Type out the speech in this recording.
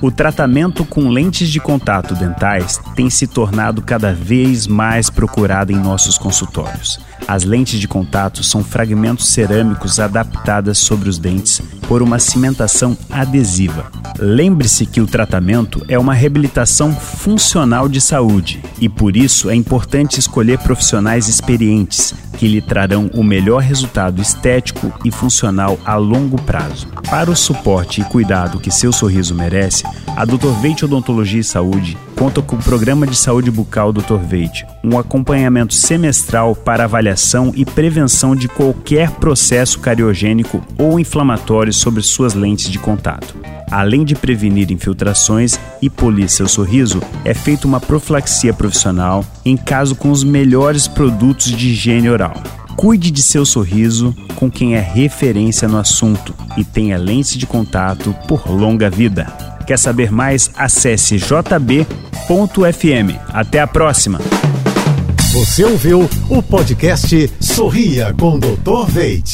O tratamento com lentes de contato dentais tem se tornado cada vez mais procurado em nossos consultórios. As lentes de contato são fragmentos cerâmicos adaptadas sobre os dentes por uma cimentação adesiva. Lembre-se que o tratamento é uma reabilitação funcional de saúde e por isso é importante escolher profissionais experientes que lhe trarão o melhor resultado estético e funcional a longo prazo. Para o suporte e cuidado que seu sorriso merece, a Dr. Veit Odontologia e Saúde conta com o Programa de Saúde Bucal Dr. Veit, um acompanhamento semestral para avaliação e prevenção de qualquer processo cariogênico ou inflamatório sobre suas lentes de contato. Além de prevenir infiltrações e polir seu sorriso, é feita uma profilaxia profissional em caso com os melhores produtos de higiene oral. Cuide de seu sorriso com quem é referência no assunto e tenha lentes de contato por longa vida. Quer saber mais? Acesse jb.fm. Até a próxima! Você ouviu o podcast Sorria com Dr. Veit.